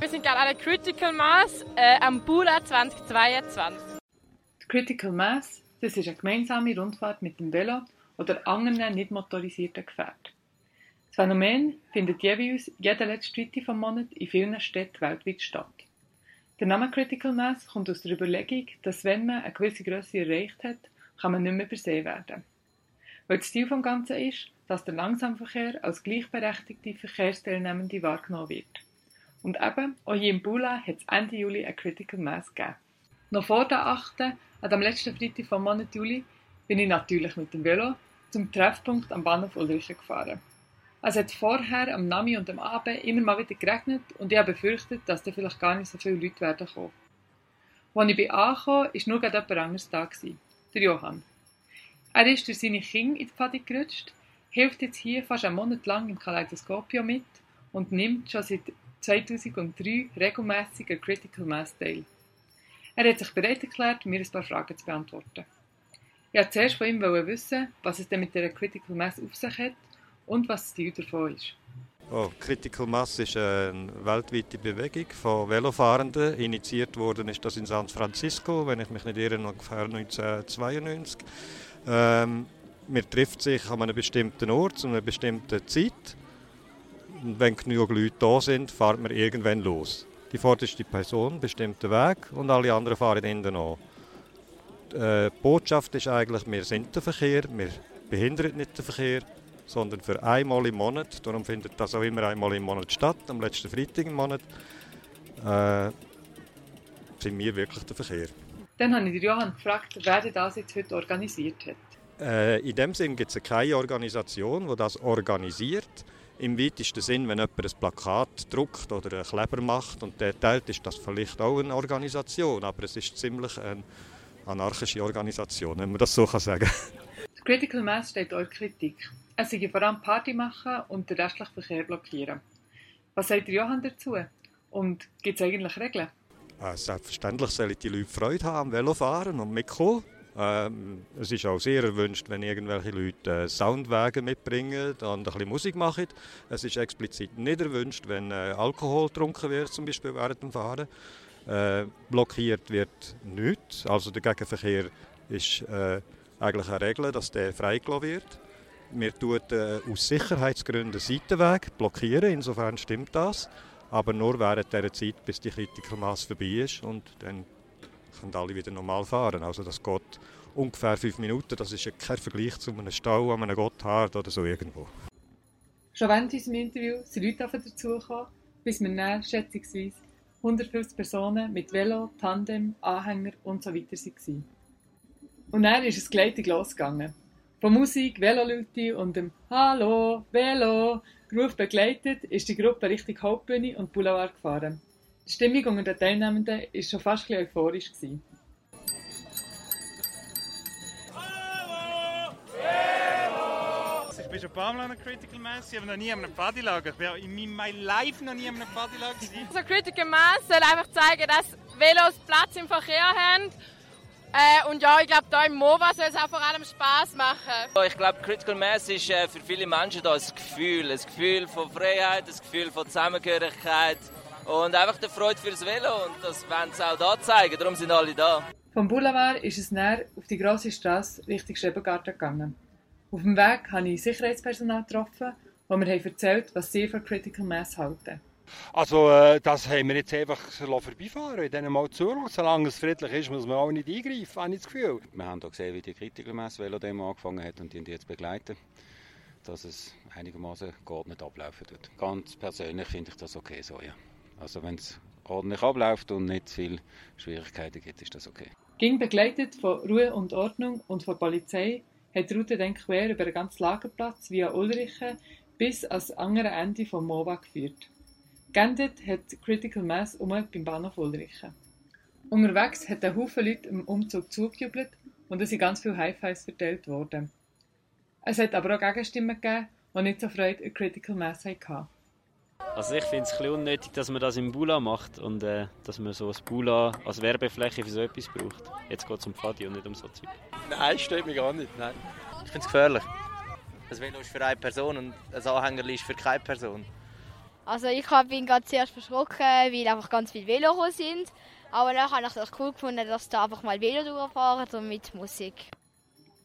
Wir sind gerade an der Critical Mass äh, am Bula 2022. Die Critical Mass das ist eine gemeinsame Rundfahrt mit dem Velo oder anderen nicht motorisierten Gefährten. Das Phänomen findet jeweils jeden letzten Freitag vom Monat in vielen Städten weltweit statt. Der Name Critical Mass kommt aus der Überlegung, dass wenn man eine gewisse Größe erreicht hat, kann man nicht mehr übersehen werden. Weil das Ziel des Ganzen ist, dass der Langsamverkehr als gleichberechtigte Verkehrsteilnehmende wahrgenommen wird. Und eben, auch hier in Bula hat es Ende Juli eine Critical Mass gegeben. Noch vor der 8. an dem letzten Freitag vom Monat Juli bin ich natürlich mit dem Velo zum Treffpunkt am Bahnhof Ulrichen gefahren. Es hat vorher am Nami und am Abend immer mal wieder geregnet und ich habe befürchtet, dass da vielleicht gar nicht so viele Leute werden kommen. Als ich bin angekommen, war nur gerade jemand anderes da. Der Johann. Er ist durch seine Kinder in die Pfade gerutscht, hilft jetzt hier fast einen Monat lang im Kaleidoskopio mit und nimmt schon seit 2003 regelmäßig an Critical Mass teil. Er hat sich bereit erklärt, mir ein paar Fragen zu beantworten. Ich wollte zuerst von ihm wissen, was es denn mit der Critical Mass auf sich hat und was das Ziel davon ist. Oh, Critical Mass ist eine weltweite Bewegung von Velofahrenden. Initiiert worden ist das in San Francisco, wenn ich mich nicht irre, ungefähr 1992. Ähm, man trifft sich an einem bestimmten Ort zu einer bestimmten Zeit. Wenn genug Leute da sind, fährt man irgendwann los. Die vorderste Person bestimmt den Weg und alle anderen fahren hinten an. Die äh, Botschaft ist eigentlich, wir sind der Verkehr, wir behindern nicht den Verkehr, sondern für einmal im Monat. Darum findet das auch immer einmal im Monat statt, am letzten Freitag im Monat. Äh, sind wir wirklich der Verkehr. Dann habe ich Johann gefragt, wer das jetzt heute organisiert hat. Äh, in dem Sinn gibt es keine Organisation, die das organisiert. Im weitesten Sinn, wenn jemand ein Plakat druckt oder einen Kleber macht und der teilt, ist das vielleicht auch eine Organisation. Aber es ist ziemlich eine anarchische Organisation, wenn man das so sagen kann. Critical Mass steht auch Kritik. Es sei vor allem Party machen und den restlichen Verkehr blockieren. Was sagt Johann dazu? Und gibt es eigentlich Regeln? Äh, selbstverständlich sollen die Leute Freude haben am Velofahren und mitkommen. Ähm, es ist auch sehr erwünscht, wenn irgendwelche Leute äh, Soundwagen mitbringen und ein bisschen Musik machen. Es ist explizit nicht erwünscht, wenn äh, Alkohol getrunken wird, zum Beispiel während dem Fahren. Äh, blockiert wird nichts. Also der Gegenverkehr ist äh, eigentlich eine Regel, dass der freigelassen wird. Wir tun äh, aus Sicherheitsgründen Seitenweg blockieren, insofern stimmt das. Aber nur während der Zeit, bis die Kritikermasse vorbei ist und dann können alle wieder normal fahren. Also das geht ungefähr fünf Minuten. Das ist kein Vergleich zu einem Stau an einem Gotthard oder so irgendwo. Schon während unserem Interview sind Leute dazugekommen, bis wir dann schätzungsweise 150 Personen mit Velo, Tandem, Anhänger und so weiter waren. Und dann ist es gleitig losgegangen. Von Musik, Velolute und dem Hallo, Velo Ruf begleitet ist die Gruppe Richtung Hauptbühne und Boulevard gefahren. Die Stimmung unter den Teilnehmenden war schon fast ein euphorisch. Gewesen. Ich bin schon ein paar Mal an einer Critical Mass, ich habe noch nie an einem Partylager. Ich war in meinem Life noch nie an einem Partylager. Also Critical Mass soll einfach zeigen, dass Velos Platz im Verkehr haben äh, und ja, ich glaube, hier im MOVA soll es auch vor allem Spass machen. Ich glaube, Critical Mass ist äh, für viele Menschen da ein Gefühl. Ein Gefühl von Freiheit, ein Gefühl von Zusammengehörigkeit und einfach die Freude fürs Velo. Und das wollen sie auch da zeigen, darum sind alle da. Vom Boulevard ist es näher auf die grosse Straße Richtung Schrebergarten gegangen. Auf dem Weg habe ich Sicherheitspersonal getroffen, die mir erzählt was sie für Critical Mass halten. Also äh, das haben wir jetzt einfach vorbeifahren, in denen mal zulassen. Solange es friedlich ist, muss man auch nicht eingreifen, habe ich das Gefühl. Wir haben hier gesehen, wie die Kritikermesse Velodemo angefangen hat und die jetzt begleiten, dass es einigermaßen geordnet ablaufen wird. Ganz persönlich finde ich das okay so, ja. Also wenn es ordentlich abläuft und nicht viel Schwierigkeiten gibt, ist das okay. Ging begleitet von Ruhe und Ordnung und von Polizei hat die Route dann quer über den ganzen Lagerplatz via Ulrichen bis ans andere Ende vom MOVA geführt. Geendet hat Critical Mass um beim Bahnhof Ulrichen. Unterwegs hat ein Haufen Leute im Umzug zugejubelt und es sind ganz viele High-Fives verteilt worden. Es hat aber auch Gegenstimmen gegeben, die nicht so Freude an Critical Mass hatten. Also ich finde es ein bisschen unnötig, dass man das im Bula macht und äh, dass man so ein Bula als Werbefläche für so etwas braucht. Jetzt geht es um Pfadi und nicht um so Zeug. Nein, stört mich gar nicht. Nein. Ich finde es gefährlich. Ein Velo ist für eine Person und ein Anhänger ist für keine Person. Also ich bin gerade zuerst verschrocken, weil einfach ganz viele Velo sind. Aber dann habe ich es cool gefunden, dass da einfach mal Velo durchfahren und mit Musik.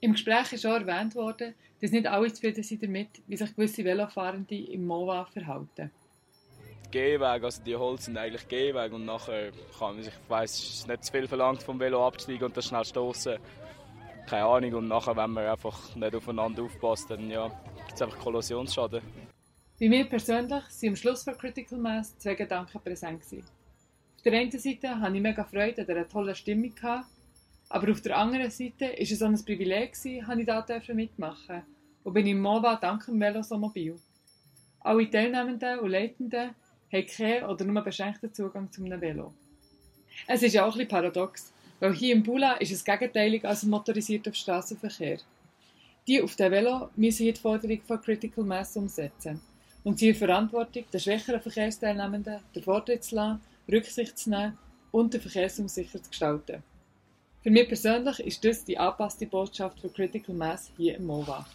Im Gespräch ist auch erwähnt worden, dass nicht alle zufrieden sind damit, wie sich gewisse Velofahrende im MOVA verhalten. Gehweg, also die Holz sind eigentlich Gehweg und nachher kann man sich, ich weiss, ist nicht zu viel verlangt vom Velo abzusteigen und dann schnell stoßen. Keine Ahnung und nachher, wenn man einfach nicht aufeinander aufpasst, dann ja, gibt es einfach Kollisionsschaden. Bei mir persönlich sind am Schluss von Critical Mass zwei Gedanken präsent gewesen. Auf der einen Seite hatte ich mega Freude an einer tollen Stimmung, gehabt, aber auf der anderen Seite war es so ein Privileg, dass ich da mitmachen und bin im MOVA dank dem Velo so mobil. Alle Teilnehmenden und Leitenden haben keinen oder nur beschränkten Zugang zu einem Velo. Es ist auch ein paradox, weil hier im Bula ist es gegenteilig als im motorisierten Straßenverkehr. Die auf dem Velo müssen hier die Forderung von Critical Mass umsetzen und sie Verantwortung, den schwächeren Verkehrsteilnehmenden den Vortritt zu lassen, Rücksicht zu nehmen und den Verkehrsraum sicher zu gestalten. Für mich persönlich ist das die angepasste Botschaft für Critical Mass hier im MOVA.